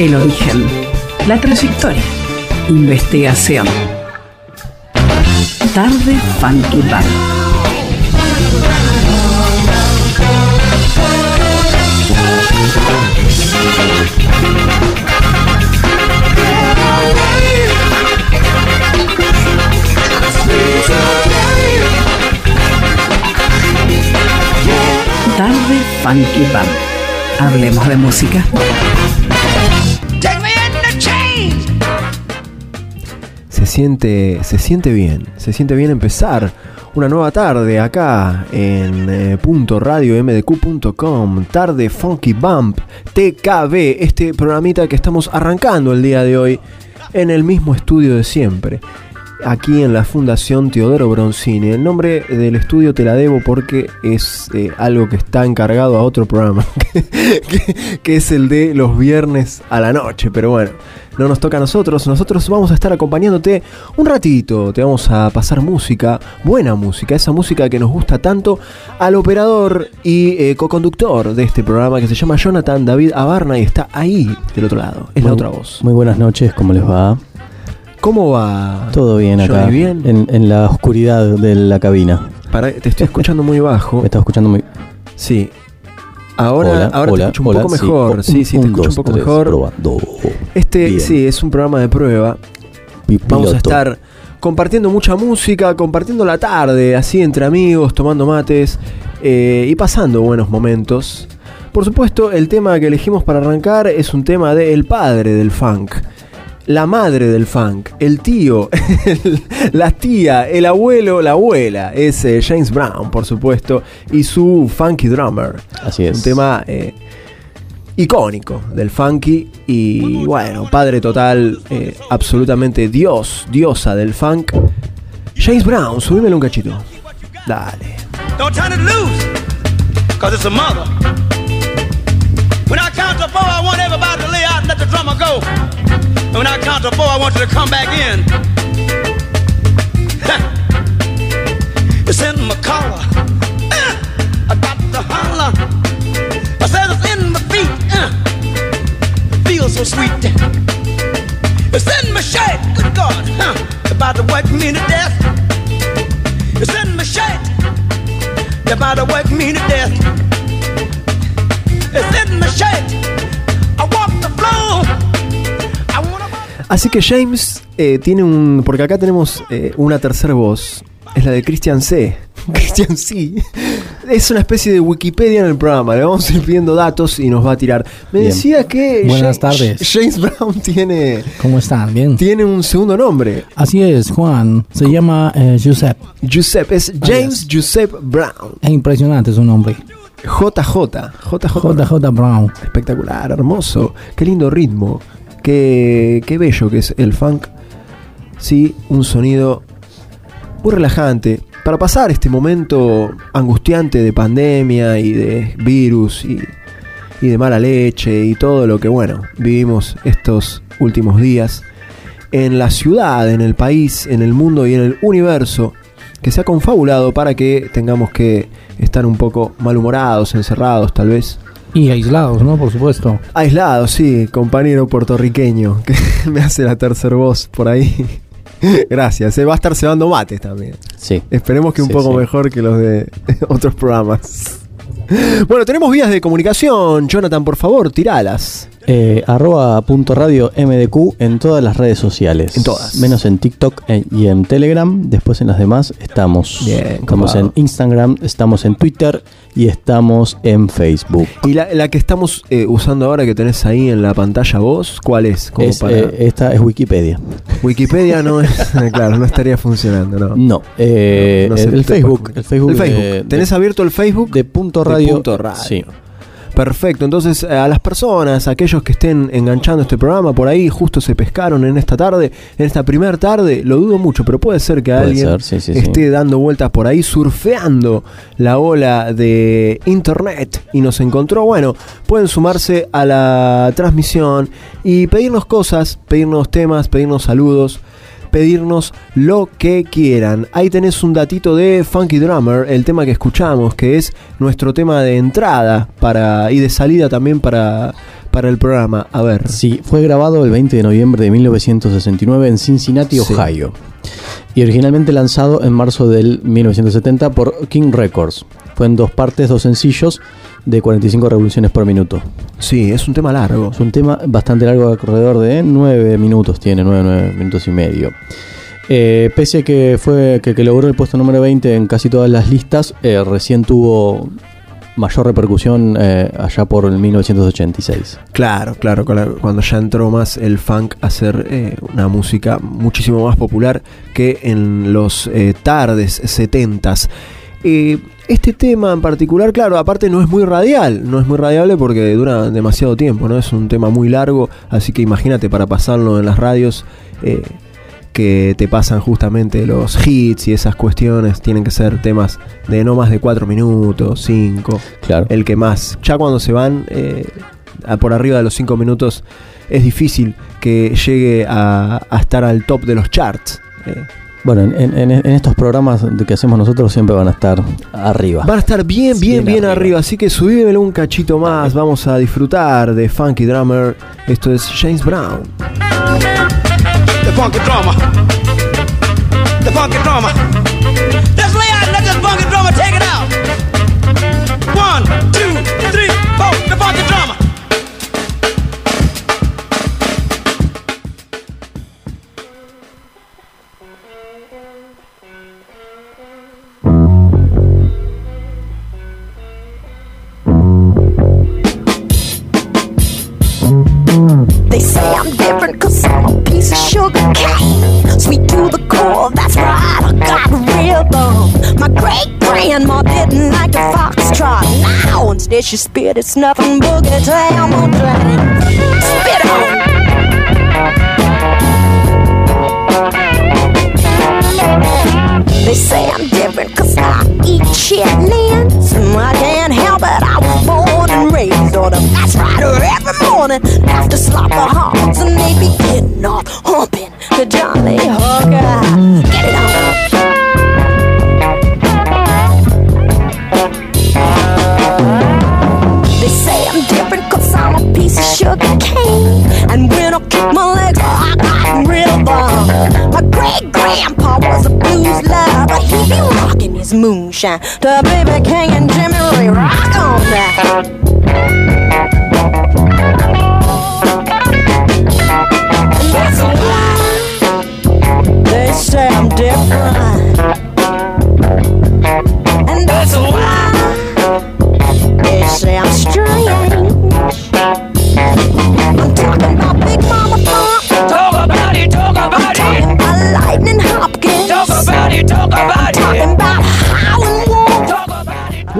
El origen, la trayectoria, investigación. Tarde Funky Bar. Tarde Funky Bar. Hablemos de música. Siente, se siente bien, se siente bien empezar una nueva tarde acá en eh, punto radio mdq.com, tarde Funky Bump, TKB, este programita que estamos arrancando el día de hoy en el mismo estudio de siempre, aquí en la Fundación Teodoro Bronzini. El nombre del estudio te la debo porque es eh, algo que está encargado a otro programa, que, que es el de los viernes a la noche, pero bueno no nos toca a nosotros. Nosotros vamos a estar acompañándote un ratito. Te vamos a pasar música, buena música, esa música que nos gusta tanto al operador y eh, co-conductor de este programa que se llama Jonathan David Abarna y está ahí del otro lado. Es la otra voz. Muy buenas noches, ¿cómo les va? ¿Cómo va? Todo bien acá. Bien. En, en la oscuridad de la cabina. Para- te estoy escuchando muy bajo. Me estás escuchando muy. Sí. Ahora, Hola, ahora hola, te escucho un hola, poco sí. mejor. Sí, sí, te escucho un poco tres, mejor. probando. Este, Bien. sí, es un programa de prueba. Vamos a estar compartiendo mucha música, compartiendo la tarde, así entre amigos, tomando mates eh, y pasando buenos momentos. Por supuesto, el tema que elegimos para arrancar es un tema de el padre del funk, la madre del funk, el tío, el- la tía, el abuelo, la abuela. Es eh, James Brown, por supuesto, y su funky drummer. Así es. Un tema eh, icónico del funky y bueno, padre total, eh, absolutamente dios, diosa del funk. James Brown, subímelo un cachito. Dale. Don't turn it loose, cause it's a mother. When I count to four, I want everybody to lay out and let the drummer go. And when I count to four, I want you to come back in. it's in my collar. Uh, I got to holler. I said it's in my feet. Uh, feels so sweet. It's in my shirt. Good God. Huh, about to work me to death. It's in my shirt. They're about to work me to death. It's in my shirt. Así que James eh, tiene un. Porque acá tenemos eh, una tercera voz. Es la de Christian C. Christian C. Es una especie de Wikipedia en el programa. Le vamos a ir pidiendo datos y nos va a tirar. Me Bien. decía que. Buenas tardes. James Brown tiene. ¿Cómo están? Bien. Tiene un segundo nombre. Así es, Juan. Se llama eh, Giuseppe. Giuseppe. Es James Giuseppe Brown. Es impresionante su nombre. JJ. JJ. JJ Brown. Espectacular, hermoso. Qué lindo ritmo. Qué, qué bello que es el funk. Sí, un sonido muy relajante. Para pasar este momento angustiante de pandemia y de virus y, y de mala leche y todo lo que, bueno, vivimos estos últimos días en la ciudad, en el país, en el mundo y en el universo que se ha confabulado para que tengamos que estar un poco malhumorados, encerrados tal vez. Y aislados, ¿no? Por supuesto. Aislado, sí, compañero puertorriqueño, que me hace la tercer voz por ahí. Gracias, se va a estar cebando mates también. Sí. Esperemos que un Sí, poco sí. mejor que los de otros programas. Bueno, tenemos vías de comunicación. Jonathan, por favor, tiralas. Eh, arroba punto radio MDQ en todas las redes sociales. En todas. Menos en TikTok eh, y en Telegram. Después en las demás estamos. Bien, estamos copado. en Instagram, estamos en Twitter y estamos en Facebook. Y la, la que estamos eh, usando ahora que tenés ahí en la pantalla vos, ¿cuál es? Como Es, para eh, esta es Wikipedia. Wikipedia no es, claro, no estaría funcionando, ¿no. No, eh, No sé, el, Facebook. El Facebook, El de- Facebook. ¿Tenés de- abierto el Facebook? de punto de radio. Punto Radio. Sí. Perfecto, entonces a las personas, aquellos que estén enganchando este programa por ahí, justo se pescaron en esta tarde, en esta primer tarde, lo dudo mucho, pero puede ser que Puede alguien ser, sí, sí, sí. esté dando vueltas por ahí, surfeando la ola de internet y nos encontró. Bueno, pueden sumarse a la transmisión y pedirnos cosas, pedirnos temas, pedirnos saludos pedirnos lo que quieran. Ahí tenés un datito de Funky Drummer, el tema que escuchamos, que es nuestro tema de entrada para y de salida también para, para el programa. A ver. Sí, fue grabado el 20 de noviembre de 1969 en Cincinnati, Sí. Ohio. Y originalmente lanzado en marzo del 1970 por King Records. Fue en dos partes, dos sencillos de 45 revoluciones por minuto. Sí, es un tema largo. Es un tema bastante largo, alrededor de 9 minutos tiene, 9, 9 minutos y medio. Eh, pese a que fue que, que logró el puesto número 20 en casi todas las listas, eh, recién tuvo mayor repercusión eh, allá por el 1986. Claro, claro, cuando ya entró más el funk a ser eh, una música muchísimo más popular que en los eh, tardes 70s. Eh, este tema en particular, claro, aparte no es muy radial, no es muy radiable porque dura demasiado tiempo, ¿no? Es un tema muy largo, así que imagínate para pasarlo en las radios eh, que te pasan justamente los hits y esas cuestiones, tienen que ser temas de no más de 4 minutos, 5 Claro. el que más. Ya cuando se van eh, a por arriba de los 5 minutos, es difícil que llegue a, a estar al top de los charts. Eh, Bueno, en, en- en estos programas que hacemos nosotros siempre van a estar arriba. van a estar bien, bien, Bien bien arriba. arriba. Así que subímelo un cachito más. Vamos a disfrutar de Funky Drummer. Esto es James Brown. The funky drummer. The funky drummer. Great grandma didn't like the foxtrot. Now instead she spit, it's nothing boogie down on. Spit on. They say I'm different cause I eat chitlins. And I can't help it, I was born and raised on them. That's right, every morning after slaughter hogs. And they getting off, humping the Johnny Hooker. His moonshine to Baby King and Jimmy Ray. Rock on that. And that's why they say I'm different. And that's why. They say I'm strange. I'm talking about Big Mama. Talk about it, talk about Talking about Lightning Hopkins. about it, talk about Talking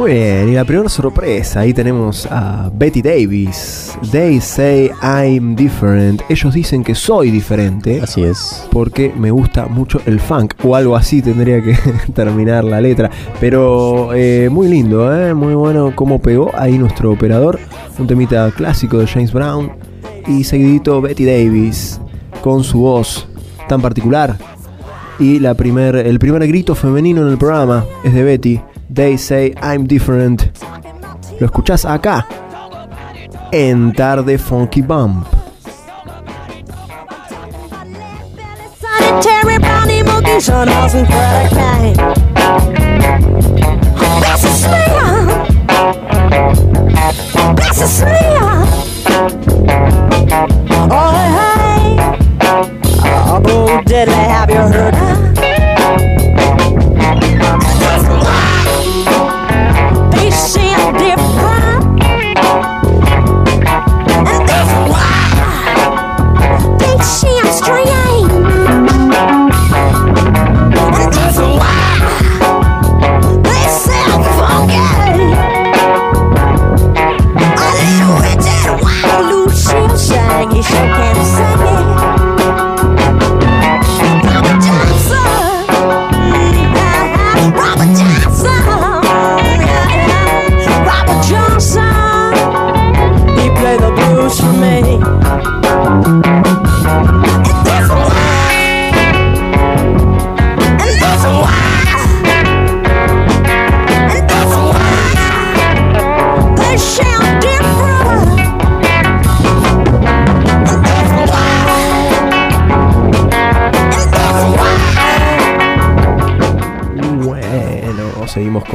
Muy bien, y la primera sorpresa, ahí tenemos a Betty Davis. They say I'm different. Ellos dicen que soy diferente. Así es. porque me gusta mucho el funk o algo así tendría que terminar la letra pero eh, muy lindo ¿eh? muy bueno cómo pegó ahí nuestro operador un temita clásico de James Brown y seguidito Betty Davis con su voz tan particular y la primer, el primer grito femenino en el programa es de Betty They say I'm different lo escuchás acá en Tarde Funky Bump Terry Brownie Mookie, Sean Austin, Craig Kane. That's a smear. That's a smear. Oh, hey. Oh, Bo Diddley, have you heard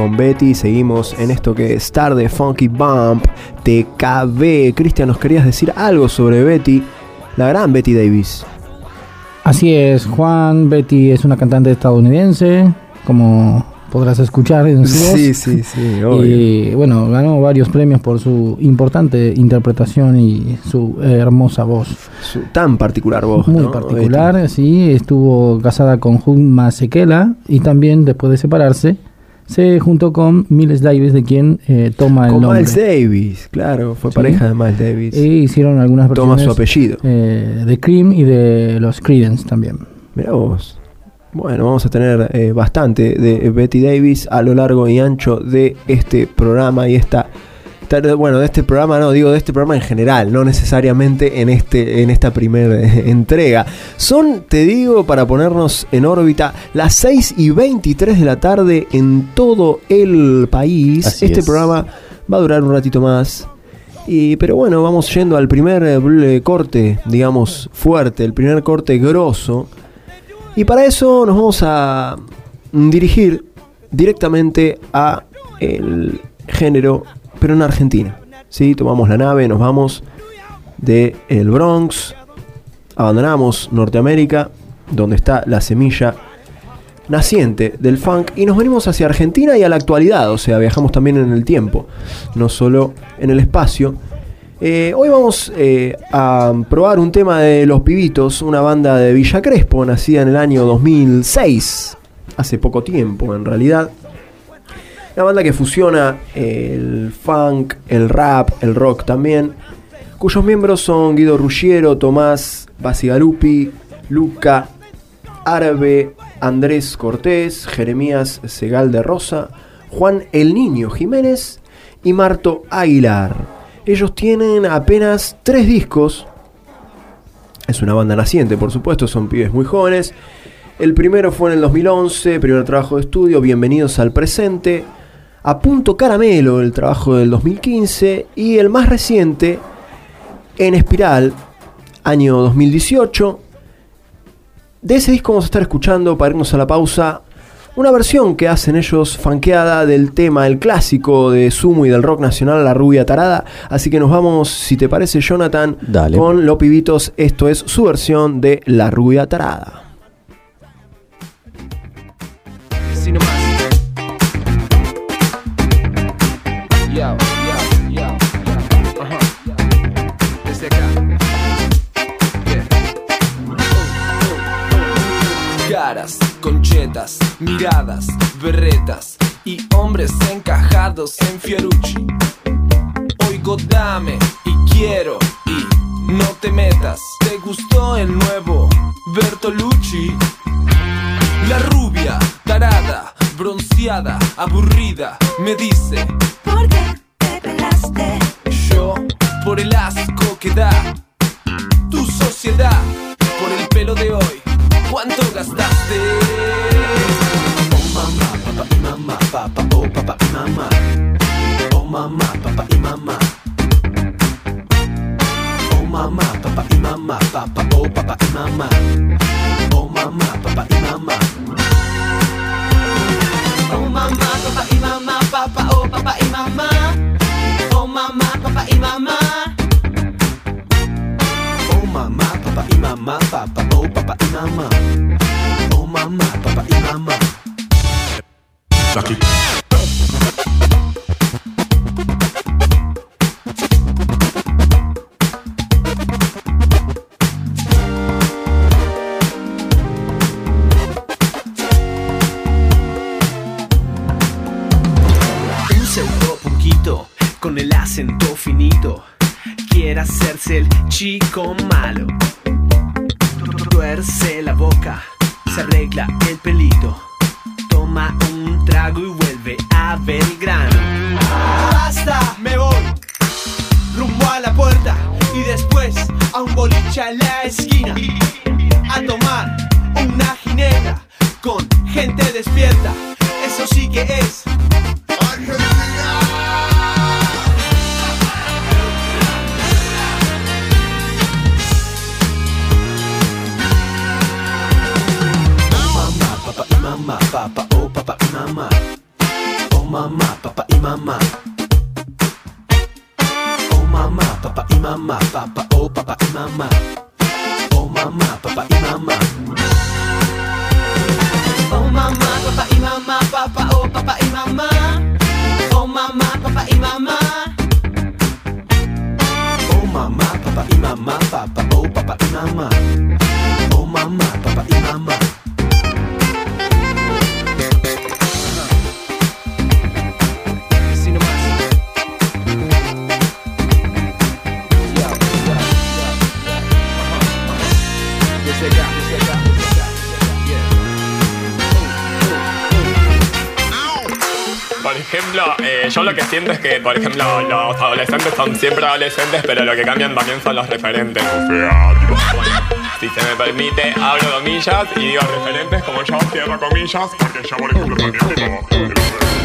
con Betty, seguimos en esto que es tarde Funky Bump, TKB. Cristian, ¿nos querías decir algo sobre Betty? La gran Betty Davis. Así es, Juan Betty es una cantante estadounidense, como podrás escuchar en su voz. Sí, sí, sí, obvio. Y bueno, ganó varios premios por su importante interpretación y su hermosa voz. Su tan particular voz. Muy ¿no? particular, sí. Estuvo casada con Hugh Masekela y también después de separarse se juntó con Miles Davis, de quien eh, toma el Con nombre. Miles Davis, claro, fue Sí. pareja de Miles Davis. E hicieron algunas Toma versiones su apellido. eh, de Cream y de los Creedence también. Mirá vos. Bueno, vamos a tener eh, bastante de Betty Davis a lo largo y ancho de este programa y esta- bueno, de este programa no, digo de este programa en general, no necesariamente en este en esta primera entrega. Son, te digo, para ponernos en órbita, las 6 y 23 de la tarde en todo el país. Así este es. programa va a durar un ratito más. Y, pero bueno, vamos yendo al primer eh, bl- corte, digamos, fuerte, el primer corte grosso. Y para eso nos vamos a dirigir directamente a el género, pero en Argentina. ¿sí? Tomamos la nave, nos vamos de el Bronx, abandonamos Norteamérica, donde está la semilla naciente del funk, y nos venimos hacia Argentina y a la actualidad, o sea, viajamos también en el tiempo, no solo en el espacio. Eh, hoy vamos eh, a probar un tema de Los Pibitos, una banda de Villa Crespo, nacida en el año 2006, hace poco tiempo en realidad. Una banda que fusiona el funk, el rap, el rock también, cuyos miembros son Guido Ruggiero, Tomás Basigalupi, Luca Árabe, Andrés Cortés, Jeremías Segal de Rosa, Juan El Niño Jiménez y Marto Aguilar. Ellos tienen apenas tres discos. Es una banda naciente, por supuesto, son pibes muy jóvenes. El primero fue en el 2011, primer trabajo de estudio, Bienvenidos al Presente. A Punto Caramelo, el trabajo del 2015. Y el más reciente, En Espiral, año 2018. De ese disco vamos a estar escuchando, para irnos a la pausa, una versión que hacen ellos fanqueada del tema, el clásico de Sumo y del rock nacional, La Rubia Tarada. Así que nos vamos, si te parece, Jonathan, Dale. con Los Pibitos. Esto es su versión de La Rubia Tarada. Miradas, berretas y hombres encajados en Fiorucci. Oigo dame y quiero y no te metas. ¿Te gustó el nuevo Bertolucci? La rubia, tarada, bronceada, aburrida, me dice, ¿Por qué te pelaste? yo, por el asco que da tu sociedad, por el pelo de hoy, ¿cuánto gastaste? Oh papá y mamá, papá, oh papá y mamá. Oh mamá, papá y mamá. Oh mamá, papá y mamá, papá, oh papá y mamá. Oh mamá, papá y mamá. Oh mamá, papá y mamá, papá, oh papá y. Oh mamá. Oh oh mamá. Un papá y mamá. Oh mamá, papá y mamá. Oh mamá, papá y mamá, papá, oh papá y mamá. Oh mamá, papá y mamá. Oh mamá, papá y mamá, papá, oh papá y mamá. Eh, yo lo que siento es que, por ejemplo, los adolescentes son siempre adolescentes, pero lo que cambian también son los referentes. O sea, tipo, bueno, si se me permite, abro comillas y digo referentes como yo cierro comillas, porque yo, por ejemplo, también tipo...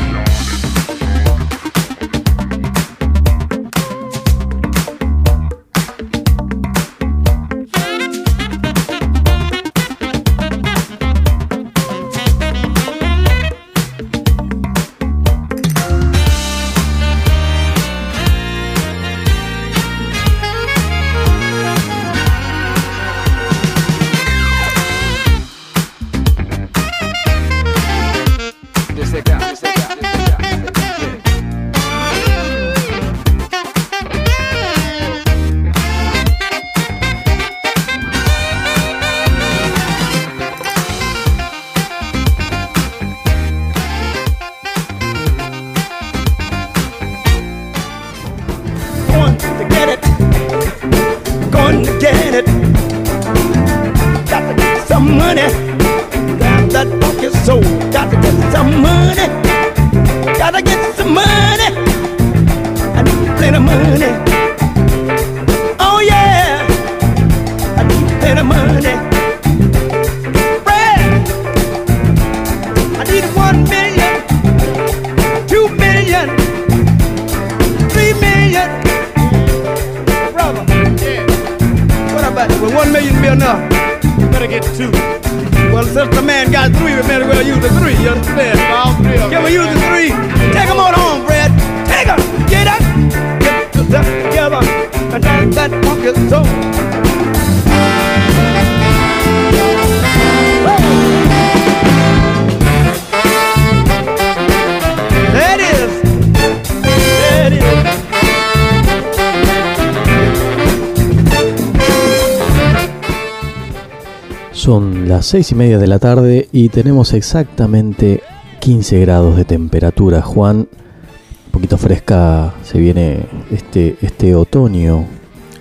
6 y media de la tarde y tenemos exactamente 15 grados de temperatura, Juan. Un poquito fresca se viene este, este otoño.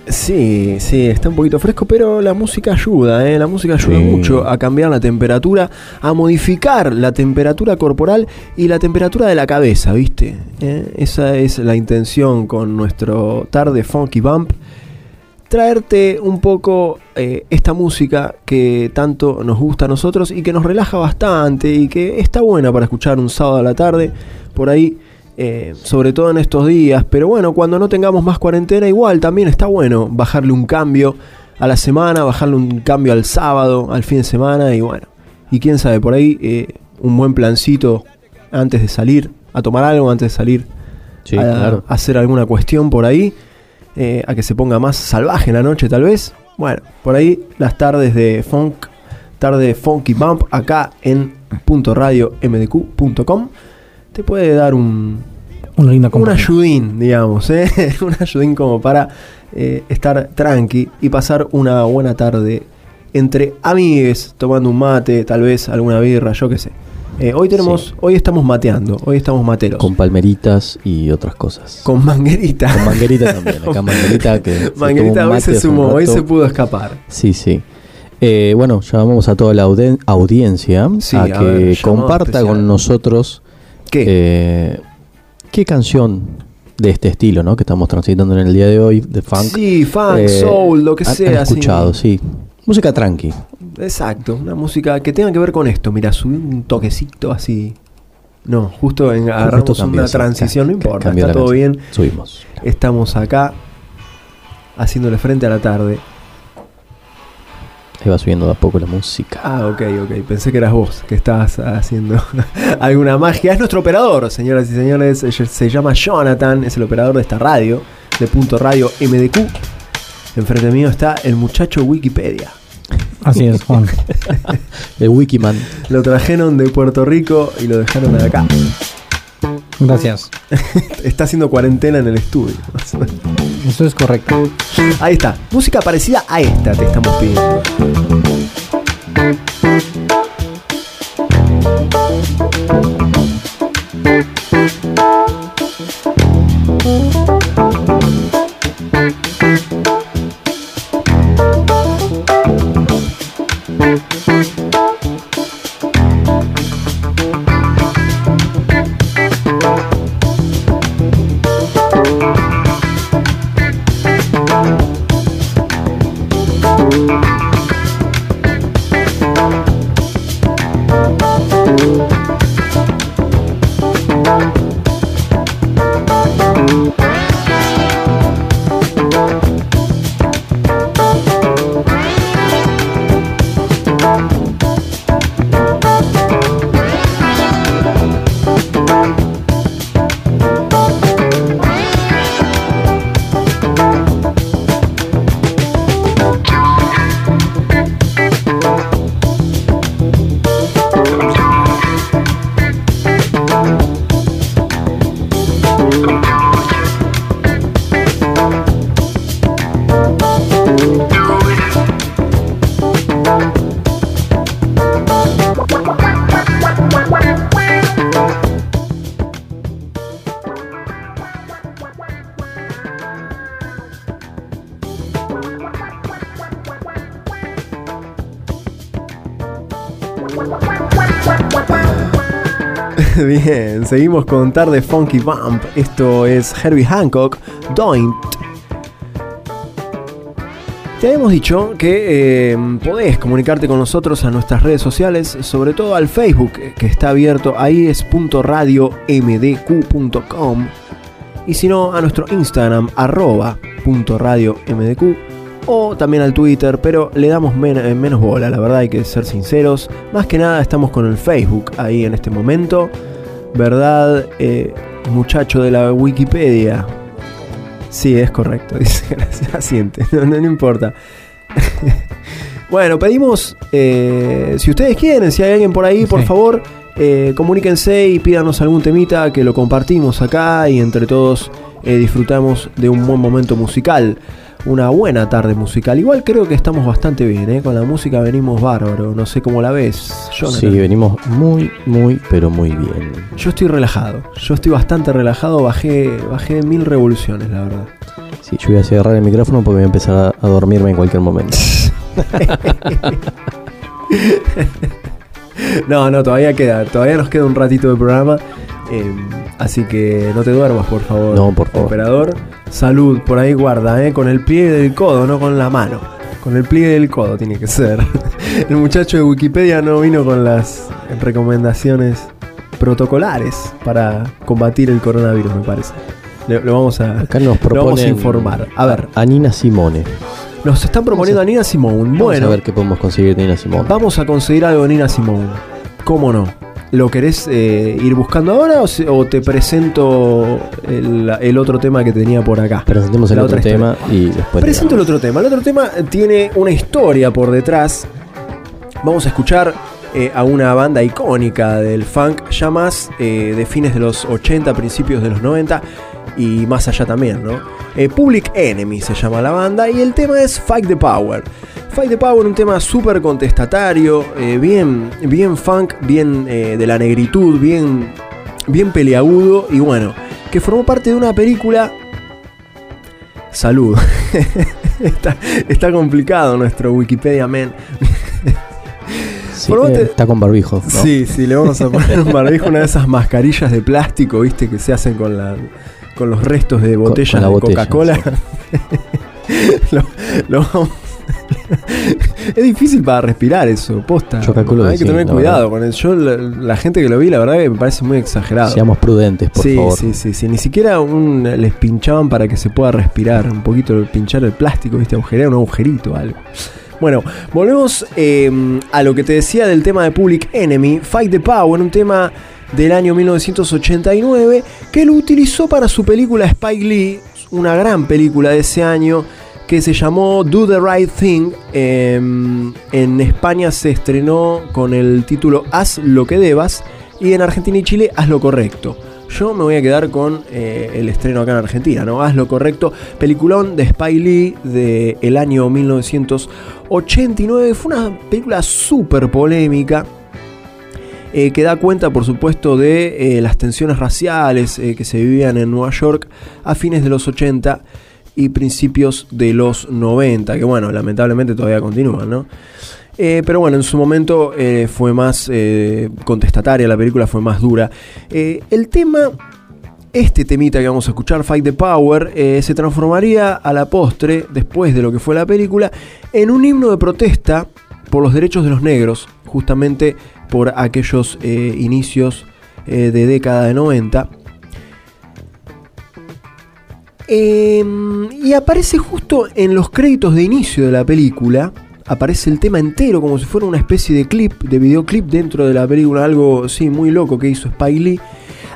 Sí, sí, está un poquito fresco, pero la música ayuda, ¿eh? la música ayuda mucho a cambiar la temperatura, a modificar la temperatura corporal y la temperatura de la cabeza, ¿viste? ¿Eh? Esa es la intención con nuestro tarde funky bump Traerte un poco eh, esta música que tanto nos gusta a nosotros y que nos relaja bastante y que está buena para escuchar un sábado a la tarde por ahí eh, sobre todo en estos días. Pero bueno, cuando no tengamos más cuarentena, igual también está bueno bajarle un cambio a la semana, bajarle un cambio al sábado, al fin de semana y bueno. Y quién sabe, por ahí eh, un buen plancito antes de salir, a tomar algo antes de salir, Sí, a, claro. a hacer alguna cuestión por ahí, eh, a que se ponga más salvaje en la noche tal vez. Bueno, por ahí las tardes de funk, tarde de funky bump acá en punto radio mdq.com te puede dar un, Una linda un ayudín, digamos, ¿eh? un ayudín como para eh, estar tranqui y pasar una buena tarde entre amigues, tomando un mate, tal vez alguna birra, yo qué sé. Eh, hoy tenemos, Sí. hoy estamos mateando, hoy estamos materos. Con palmeritas y otras cosas. Con manguerita. Con manguerita también. Acá manguerita que. manguerita hoy se sumó, hoy se pudo escapar. Sí, sí. Eh, bueno, llamamos a toda la audiencia Sí, a a que ver, comparta especial. con nosotros ¿Qué? eh, qué canción de este estilo, ¿no? Que estamos transitando en el día de hoy, de funk. Sí, funk, soul, lo que han- sea. Han escuchado, sí. Música tranqui. Exacto, una música que tenga que ver con esto. Mira, subí un toquecito así. No, justo en, agarramos Justo cambió, una transición, no importa, está todo canción. bien. Subimos. Estamos acá haciéndole frente a la tarde. Ahí va subiendo de a poco la música. Ah, ok, ok. Pensé que eras vos que estabas haciendo alguna magia. Es nuestro operador, señoras y señores. Se llama Jonathan, es el operador de esta radio, de Punto Radio MDQ. Enfrente mío está el muchacho Wikipedia. Así es, Juan. El Wikiman. Lo trajeron de Puerto Rico y lo dejaron de acá. Gracias. Está haciendo cuarentena en el estudio. Eso es correcto. Ahí está. Música parecida a esta te estamos pidiendo. Bien, seguimos con Tarde Funky Bump. Esto es Herbie Hancock, Doint. Te habíamos dicho que eh, podés comunicarte con nosotros a nuestras redes sociales, sobre todo al Facebook, que está abierto, ahí es .radiomdq.com y si no, a nuestro Instagram, arroba punto o también al Twitter, pero le damos eh, menos bola, la verdad hay que ser sinceros. Más que nada estamos con el Facebook ahí en este momento, ¿verdad? Eh, muchacho de la Wikipedia. Sí, es correcto, dice, gracias, asiente, no, no, no importa. bueno, pedimos, eh, si ustedes quieren, si hay alguien por ahí, por Sí. favor, eh, comuníquense y pídanos algún temita que lo compartimos acá y entre todos disfrutamos de un buen momento musical. Una buena tarde musical. Igual creo que estamos bastante bien, ¿eh? Con la música venimos bárbaro. No sé cómo la ves, Jonathan. Sí, venimos muy, muy, pero muy bien. Yo estoy relajado. Yo estoy bastante relajado. Bajé, bajé mil revoluciones, la verdad. Sí, yo voy a cerrar el micrófono porque voy a empezar a, a dormirme en cualquier momento. No, no, todavía queda. Todavía nos queda un ratito de programa. Eh, así que no te duermas, por favor. No, por favor. Operador, salud. Por ahí guarda, ¿eh? Con el pie del codo, no con la mano. Con el pliegue del codo tiene que ser. El muchacho de Wikipedia no vino con las recomendaciones protocolares para combatir el coronavirus, me parece. Lo vamos a, Acá nos lo vamos a informar. A ver, a Nina Simone. nos están proponiendo a Nina Simone. Vamos Bueno, a ver qué podemos conseguir de Nina Simone. Vamos a conseguir algo de Nina Simone. ¿Cómo no? ¿Lo querés eh, ir buscando ahora o, se- o te presento el, el otro tema que tenía por acá? Presentemos el La otro tema y después. Presento el otro tema. El otro tema tiene una historia por detrás. Vamos a escuchar eh, a una banda icónica del funk, ya más eh, de fines de los 80, principios de los 90 y más allá también, ¿no? Public Enemy se llama la banda y el tema es Fight the Power. Fight the Power, un tema súper contestatario, eh, bien, bien funk, bien eh, de la negritud, bien, bien peleagudo y bueno, que formó parte de una película Salud. está, está complicado nuestro Wikipedia Man. Sí, eh, Está con barbijo. ¿no? Sí, sí, le vamos a poner un barbijo, una de esas mascarillas de plástico, viste, que se hacen con la con los restos de botellas con de Coca-Cola. lo, lo vamos- es difícil para respirar eso, posta. Yo calculo Hay que sí, tener cuidado con eso. Yo, la, la gente que lo vi, la verdad que me parece muy exagerado. Seamos prudentes, por sí, favor. sí, sí, sí. Ni siquiera un, les pinchaban para que se pueda respirar. Un poquito pinchar el plástico, ¿viste? Agujerear un agujerito, algo. Bueno, volvemos eh, a lo que te decía del tema de Public Enemy, Fight the Power, un tema del año 1989 que lo utilizó para su película Spike Lee, una gran película de ese año que se llamó Do the Right Thing. Eh, en España se estrenó con el título Haz lo que debas y en Argentina y Chile Haz lo correcto. Yo me voy a quedar con eh, el estreno acá en Argentina, ¿no? Haz lo correcto. Peliculón de Spy Lee del año 1989. Fue una película súper polémica. eh, que da cuenta, por supuesto, de eh, las tensiones raciales que se vivían en Nueva York a fines de los 80 y principios de los 90, que bueno, lamentablemente todavía continúan, ¿no? Eh, pero bueno, en su momento eh, fue más eh, contestataria, la película fue más dura. Eh, el tema, este temita que vamos a escuchar, Fight the Power, se transformaría a la postre, después de lo que fue la película, en un himno de protesta por los derechos de los negros, justamente por aquellos inicios de década de 90. Em, y aparece justo en los créditos de inicio de la película. Aparece el tema entero como si fuera una especie de clip, de videoclip dentro de la película, algo sí, muy loco que hizo Spike Lee,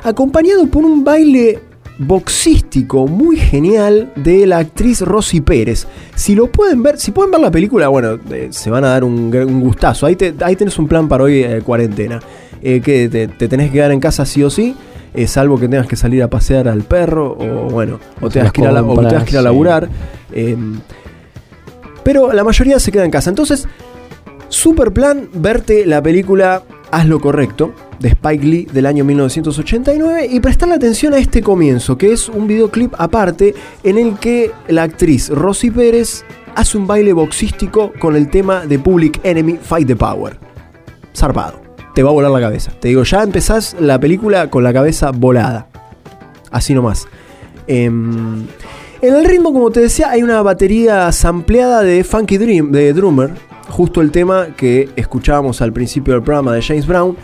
acompañado por un baile boxístico muy genial de la actriz Rosy Pérez. Si lo pueden ver, si pueden ver la película, bueno, eh, se van a dar un, gustazo. Ahí, ahí tenés un plan para hoy, eh, cuarentena. Eh, que te, te tenés que quedar en casa sí o sí, eh, salvo que tengas que salir a pasear al perro, o bueno, o tengas que ir a, la- o compras, tengas que ir a laburar. em, pero la mayoría se queda en casa. Entonces, super plan verte la película Haz lo correcto de Spike Lee del año 1989 y prestarle atención a este comienzo, que es un videoclip aparte en el que la actriz Rosy Pérez hace un baile boxístico con el tema de Public Enemy Fight the Power. Zarpado. Te va a volar la cabeza. Te digo, ya empezás la película con la cabeza volada. Así nomás. Em, en el ritmo, como te decía, hay una batería sampleada de Funky Dream, de Drummer, justo el tema que escuchábamos al principio del programa de James Brown,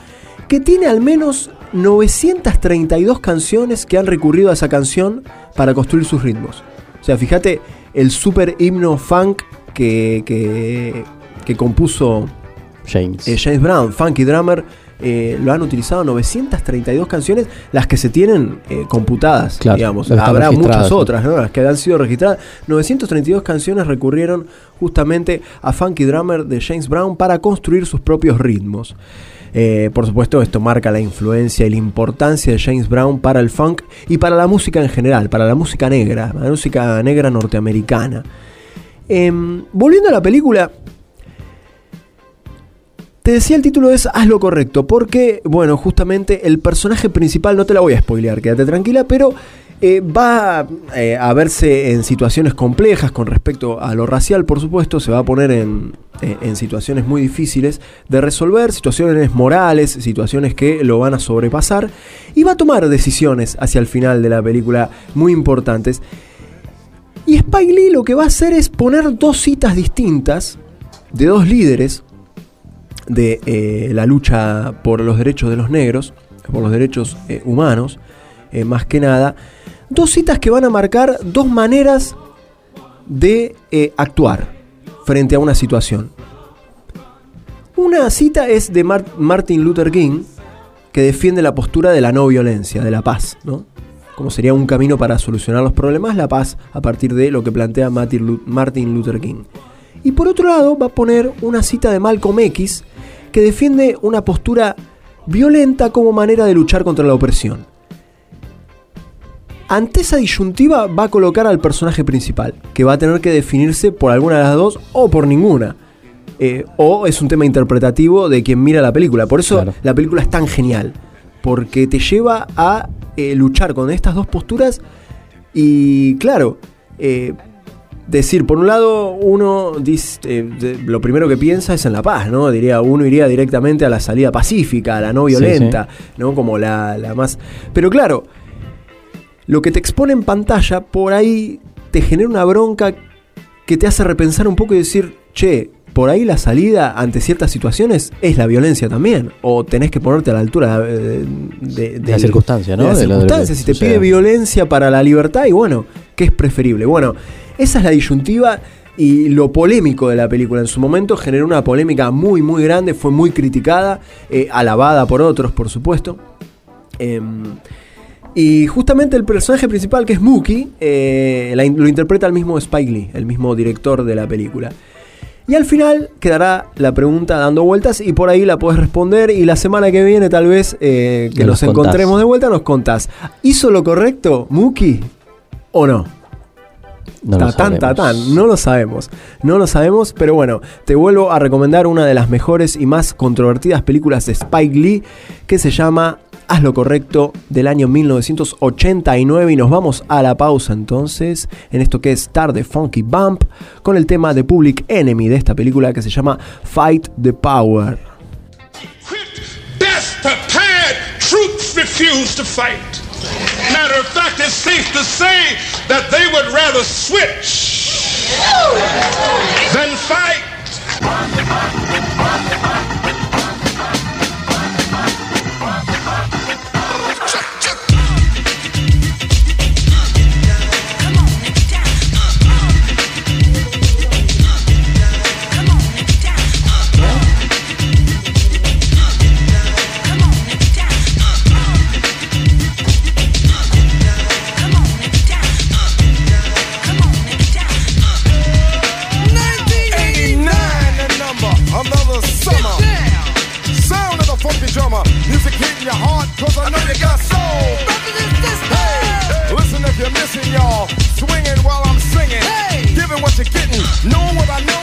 que tiene al menos 932 canciones que han recurrido a esa canción para construir sus ritmos. O sea, fíjate el super himno funk que, que compuso James. eh, James Brown, Funky Drummer, eh, lo han utilizado 932 canciones, las que se tienen eh, computadas, Claro, digamos. Habrá muchas otras, ¿no? Las que han sido registradas. 932 canciones recurrieron justamente a Funky Drummer de James Brown para construir sus propios ritmos. Eh, por supuesto, esto marca la influencia y la importancia de James Brown para el funk y para la música en general, para la música negra, la música negra norteamericana. Em, volviendo a la película, te decía el título es Haz lo correcto, porque, bueno, justamente el personaje principal, no te la voy a spoilear, quédate tranquila, pero eh, va eh, a verse en situaciones complejas con respecto a lo racial, por supuesto, se va a poner en, en- en situaciones muy difíciles de resolver, situaciones morales, situaciones que lo van a sobrepasar, y va a tomar decisiones hacia el final de la película muy importantes. Y Spike Lee lo que va a hacer es poner dos citas distintas de dos líderes de eh, la lucha por los derechos de los negros, por los derechos eh, humanos, eh, más que nada, dos citas que van a marcar dos maneras de actuar frente a una situación. Una cita es de Mar- Martin Luther King, que defiende la postura de la no violencia, de la paz, ¿no? Como sería un camino para solucionar los problemas, la paz, a partir de lo que plantea Martin Luther King. Y por otro lado, va a poner una cita de Malcolm X, que defiende una postura violenta como manera de luchar contra la opresión. Ante esa disyuntiva va a colocar al personaje principal, que va a tener que definirse por alguna de las dos o por ninguna. Eh, o es un tema interpretativo de quien mira la película. Por eso Claro. la película es tan genial. Porque te lleva a eh, luchar con estas dos posturas y claro, eh, decir, por un lado, uno dice, eh, de- lo primero que piensa es en la paz, ¿no? Diría, uno iría directamente a la salida pacífica, a la no Sí, violenta, ¿no? Como la, la más... Pero claro, lo que te expone en pantalla, por ahí te genera una bronca que te hace repensar un poco y decir, che, por ahí la salida ante ciertas situaciones es la violencia también. O tenés que ponerte a la altura de, de- De la circunstancia, ¿no? de que circunstancias. Si te pide violencia para la libertad, y bueno, ¿qué es preferible? Bueno, esa es la disyuntiva y lo polémico de la película en su momento generó una polémica muy muy grande, fue muy criticada, eh, alabada por otros por supuesto. Em, y justamente el personaje principal que es Mookie eh, lo interpreta el mismo Spike Lee, el mismo director de la película. Y al final quedará la pregunta dando vueltas y por ahí la podés responder y la semana que viene tal vez eh, que nos encontremos de vuelta nos contás. ¿Hizo lo correcto Mookie o no? No tatán, tatán, no lo sabemos. No lo sabemos, pero bueno, te vuelvo a recomendar una de las mejores y más controvertidas películas de Spike Lee que se llama Haz lo correcto del año 1989 y nos vamos a la pausa entonces en esto que es tarde Funky Bump con el tema de Public Enemy de esta película que se llama Fight the Power. Quit prepared troops refuse to fight. Matter of fact, it's safe to say that they would rather switch than fight. Listen if you're missing, y'all. Swinging while I'm singing. Hey. Giving what you're getting. Knowing what I know.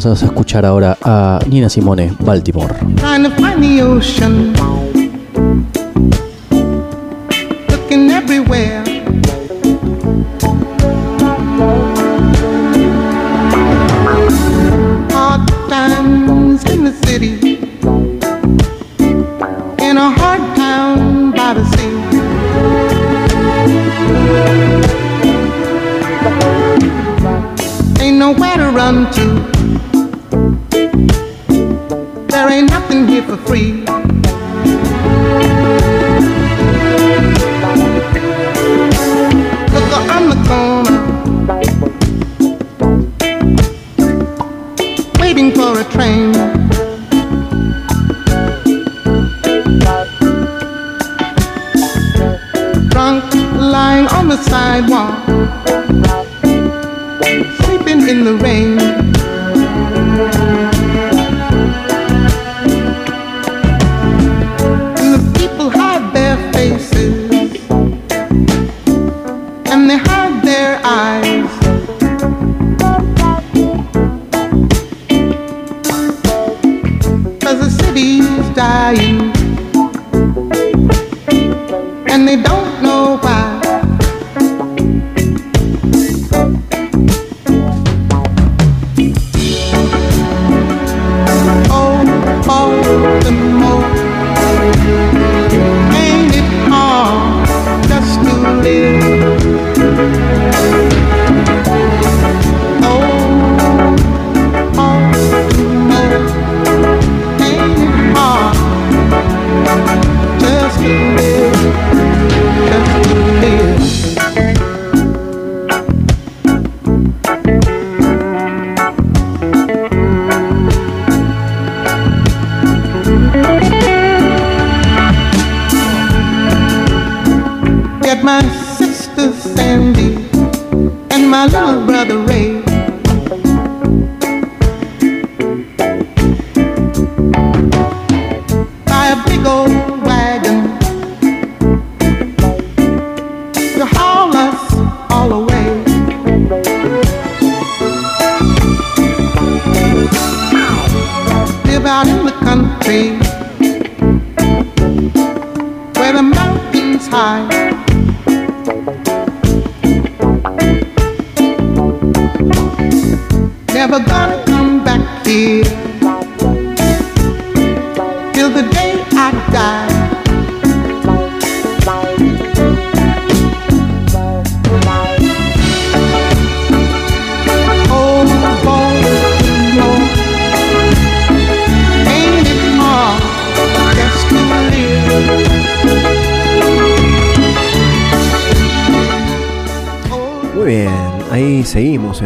Vamos a escuchar ahora a Nina Simone, Baltimore. Dying and they don't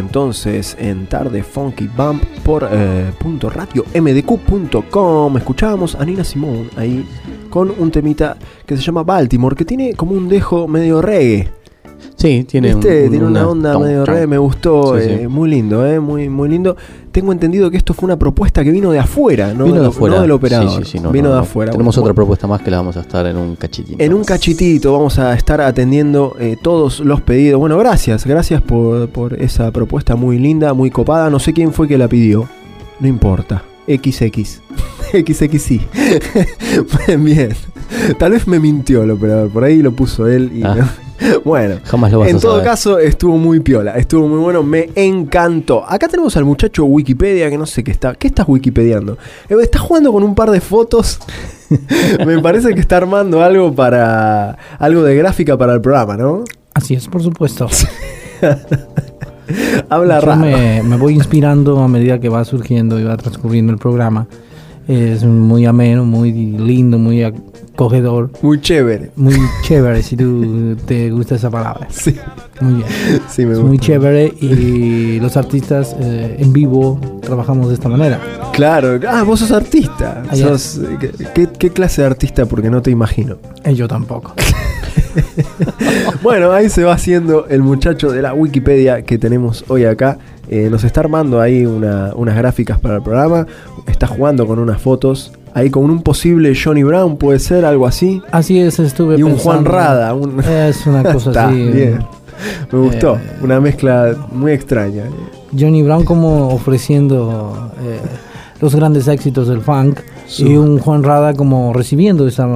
entonces en Tarde Funky Bump por eh, punto radio mdq.com. Escuchábamos a Nina Simone ahí con un temita que se llama Baltimore, que tiene como un dejo medio reggae. Sí, tiene, un- ¿Viste? tiene una, una- onda tom, medio tom. reggae, me gustó, Sí, sí. eh, muy lindo, eh, muy, muy lindo. Tengo entendido que esto fue una propuesta que vino de afuera, no, Vino de afuera. no del operador. Sí, no, vino no, de afuera. Tenemos Bueno, otra propuesta más que la vamos a estar en un cachitito. en un cachitito vamos a estar atendiendo eh, todos los pedidos. Bueno, gracias, gracias por, por esa propuesta muy linda, muy copada. No sé quién fue que la pidió. No importa. XX. XXI. bien, bien. Tal vez me mintió el operador. Por ahí lo puso él y Ah. no- Bueno, Jamás lo vas en a todo saber. caso estuvo muy piola, estuvo muy bueno, me encantó. Acá tenemos al muchacho Wikipedia que no sé qué está, ¿qué estás wikipediando? Eh, Está jugando con un par de fotos. me parece que está armando algo para algo de gráfica para el programa, ¿no? Así es, por supuesto. Habla raro. me, me voy inspirando a medida que va surgiendo y va transcurriendo el programa. Es muy ameno, muy lindo, muy acogedor. Muy chévere. Muy chévere, si tú te gusta esa palabra. Sí. Muy bien. Sí, me es gusta. muy chévere y los artistas eh, en vivo trabajamos de esta manera. Claro, ah, vos sos artista. Sos, eh, ¿qué, qué, qué clase de artista? Porque no te imagino. Eh, yo tampoco. Bueno, ahí se va haciendo el muchacho de la Wikipedia que tenemos hoy acá. Eh, nos está armando ahí una- unas gráficas para el programa. Está jugando con unas fotos. Ahí con un posible Johnny Brown, puede ser algo así. Así es, estuve Y un pensando- Juan Rada. un- Es una cosa Está así. bien. Me gustó. Eh, Una mezcla muy extraña. Johnny Brown como ofreciendo eh, los grandes éxitos del funk Sí. y un Juan Rada como recibiendo esa-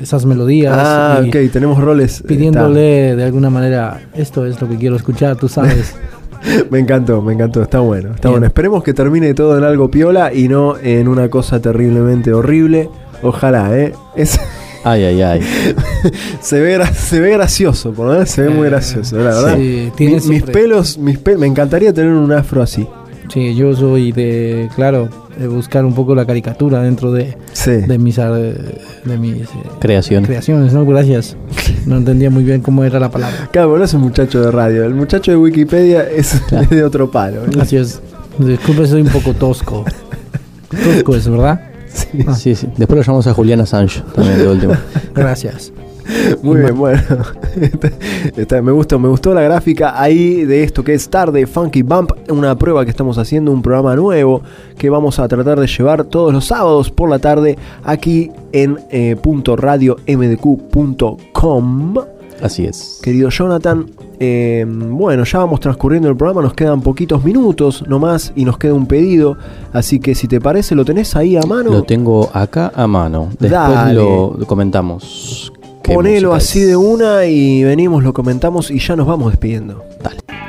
esas melodías Ah, y ok, tenemos roles. pidiéndole de alguna manera esto es lo que quiero escuchar, tú sabes. Me encantó, me encantó, está bueno, está Bien. bueno. Esperemos que termine todo en algo piola y no en una cosa terriblemente horrible. Ojalá, ¿eh? Es- Ay, ay, ay. se, ve, gra- se ve gracioso, por lo menos se ve muy Eh, gracioso, la verdad. sí, tiene Mi- mis pelos, mis pe- me encantaría tener un afro así. Sí, yo soy de, claro, de buscar un poco la caricatura dentro de, Sí. de mis, eh, de mis eh, Creación. creaciones, ¿no? Gracias. No entendía muy bien cómo era la palabra. Claro, no es un muchacho de radio. El muchacho de Wikipedia es, Claro. es de otro palo. ¿eh? Gracias. Disculpe, soy un poco tosco. Tosco es, ¿verdad? Sí. Ah. Sí, sí. Después lo llamamos a Julián Assange también de último. Gracias. Muy bien, bueno. Me gustó, me gustó la gráfica ahí de esto que es tarde Funky Bump, una prueba que estamos haciendo, un programa nuevo que vamos a tratar de llevar todos los sábados por la tarde aquí en eh, punto radio mdq.com. Así es. Querido Jonathan, eh, bueno, ya vamos transcurriendo el programa, nos quedan poquitos minutos nomás y nos queda un pedido, así que si te parece, ¿lo tenés ahí a mano? Lo tengo acá a mano. Después Dale. lo comentamos. Ponelo así de una y venimos, lo comentamos y ya nos vamos despidiendo. Dale.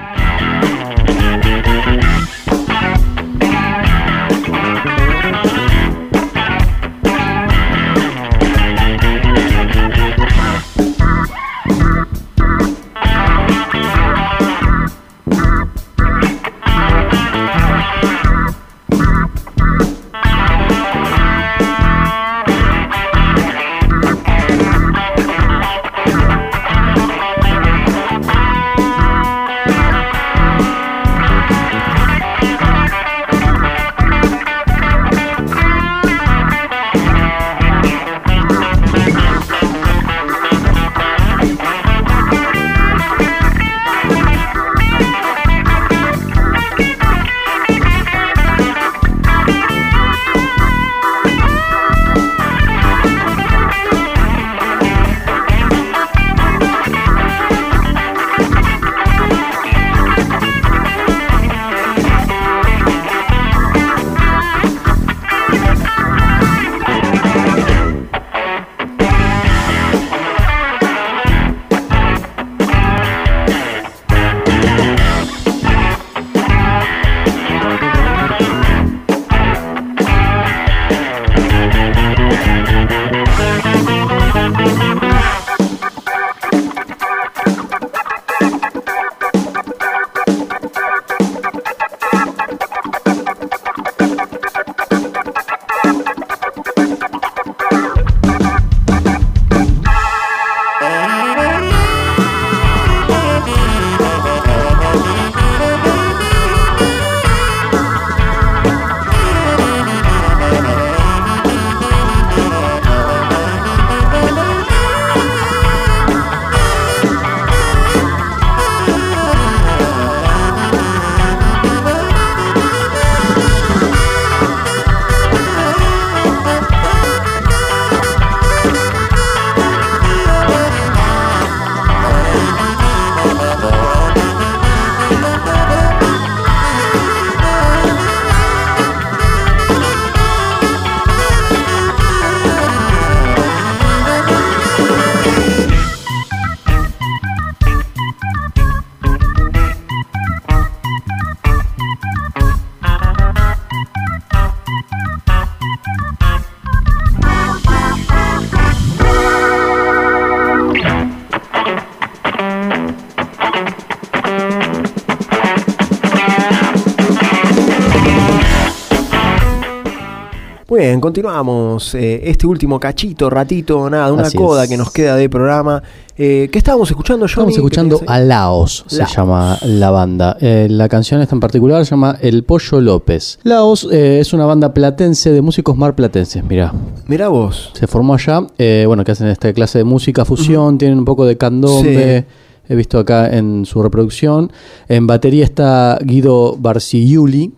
Continuamos. eh, este último cachito, ratito, nada, una Así coda es. que nos queda de programa. Eh, ¿Qué estábamos escuchando, Johnny? Estamos escuchando ¿Qué a? Laos, se llama la banda. Eh, la canción esta en particular se llama El Pollo López. Laos eh, es una banda platense de músicos marplatenses, mirá. Mirá vos. Se formó allá, bueno, que hacen esta clase de música fusión, tienen un poco de candombe. He visto acá en su reproducción. En batería está Guido Barciuli,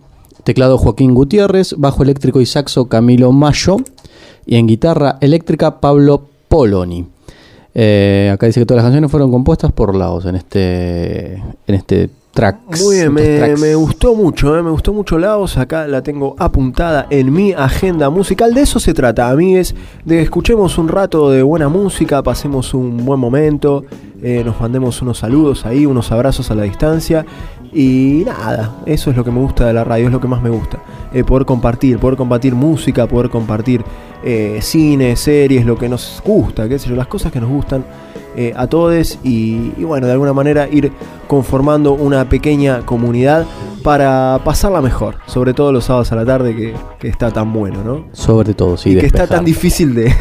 teclado Joaquín Gutiérrez, bajo eléctrico y saxo Camilo Mayo, y en guitarra eléctrica Pablo Poloni. Eh, acá dice que todas las canciones fueron compuestas por Laos en este, en este tracks. Muy bien, me, tracks. me gustó mucho, eh, me gustó mucho Laos. Acá la tengo apuntada en mi agenda musical. De eso se trata, amigues, de que escuchemos un rato de buena música, pasemos un buen momento, eh, nos mandemos unos saludos ahí, unos abrazos a la distancia. Y nada, eso es lo que me gusta de la radio, es lo que más me gusta. Eh, poder compartir, poder compartir música, poder compartir cine, series, lo que nos gusta, qué sé yo, las cosas que nos gustan eh, a todos y, y bueno, de alguna manera ir conformando una pequeña comunidad para pasarla mejor, sobre todo los sábados a la tarde que, que está tan bueno, ¿no? Sobre todo, sí. y que está tan difícil de,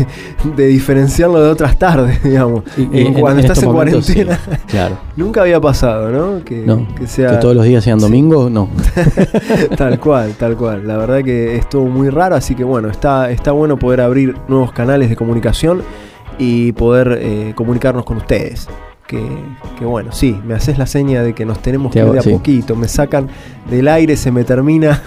de diferenciarlo de otras tardes, digamos. Y- y En- cuando estás en momentos, sí, cuarentena. claro. Nunca había pasado, ¿no? Que, No, que sea que todos los días sean domingos, no. tal cual, tal cual. La verdad que es todo muy raro, así que bueno, está, está bueno poder abrir nuevos canales de comunicación y poder eh, comunicarnos con ustedes. Que, que bueno, sí, me haces la seña de que nos tenemos Te que ir de a sí. poquito, me sacan del aire, se me termina,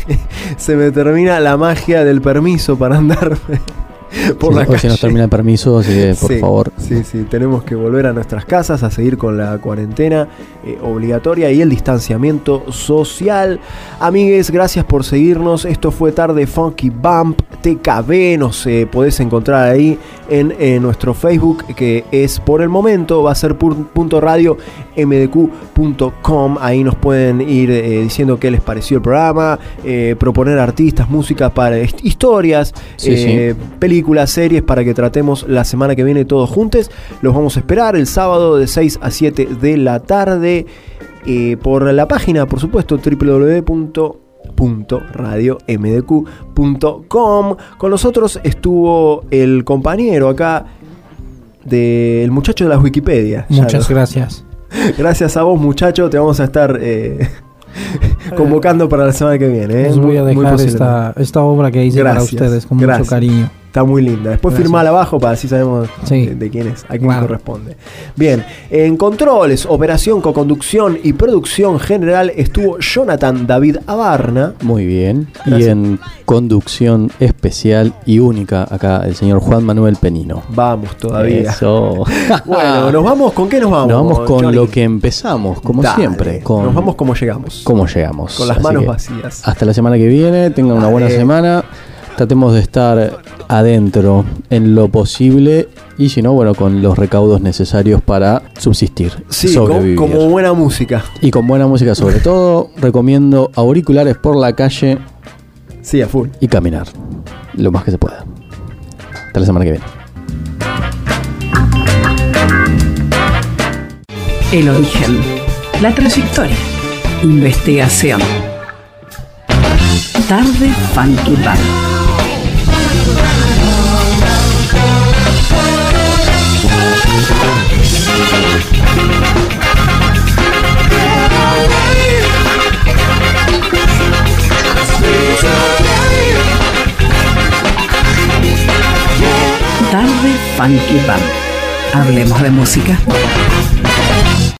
se me termina la magia del permiso para andar por Sí, la calle. se nos termina el permiso, así que por Sí, favor. Sí, sí, tenemos que volver a nuestras casas a seguir con la cuarentena eh, obligatoria y el distanciamiento social. Amigues, gracias por seguirnos. Esto fue Tarde Funky Bump TKB. Nos eh, podés encontrar ahí en eh, nuestro Facebook, que es por el momento, va a ser punto radio mdq.com. Ahí nos pueden ir eh, diciendo qué les pareció el programa, eh, proponer artistas, música para hist- historias, Sí, películas, series para que tratemos la semana que viene todos juntos. Los vamos a esperar el sábado de 6 a 7 de la tarde por la página, por supuesto, www.radiomdq.com. Con nosotros estuvo el compañero acá del muchacho de las Wikipedia. Muchas lo- gracias. Gracias a vos, muchacho, te vamos a estar eh, convocando para la semana que viene. ¿eh? Les voy a dejar esta, esta obra que hice para ustedes con gracias. mucho cariño. Está muy linda. Después Gracias. firmala abajo para así sabemos Sí. de, de quién es, a quién Claro. corresponde. Bien, en controles, operación, coconducción y producción general estuvo Jonathan David Abarna. Muy bien. Gracias. Y en conducción especial y única, acá el señor Juan Manuel Penino. Vamos todavía. Eso. Bueno, nos vamos, ¿con qué nos vamos? Nos vamos con Johnny? lo que empezamos, como Dale, siempre. Con Nos vamos como llegamos. cómo llegamos. Con las Así manos que vacías. Hasta la semana que viene, tengan una buena semana. Tratemos de estar adentro en lo posible y si no, bueno, con los recaudos necesarios para subsistir, Sí, como buena música. Y con buena música sobre todo, recomiendo auriculares por la calle Sí, a full. y caminar lo más que se pueda. Hasta la semana que viene. El origen, la trayectoria, investigación. Tarde Funky Tarde Funky Bar. Hablemos de música.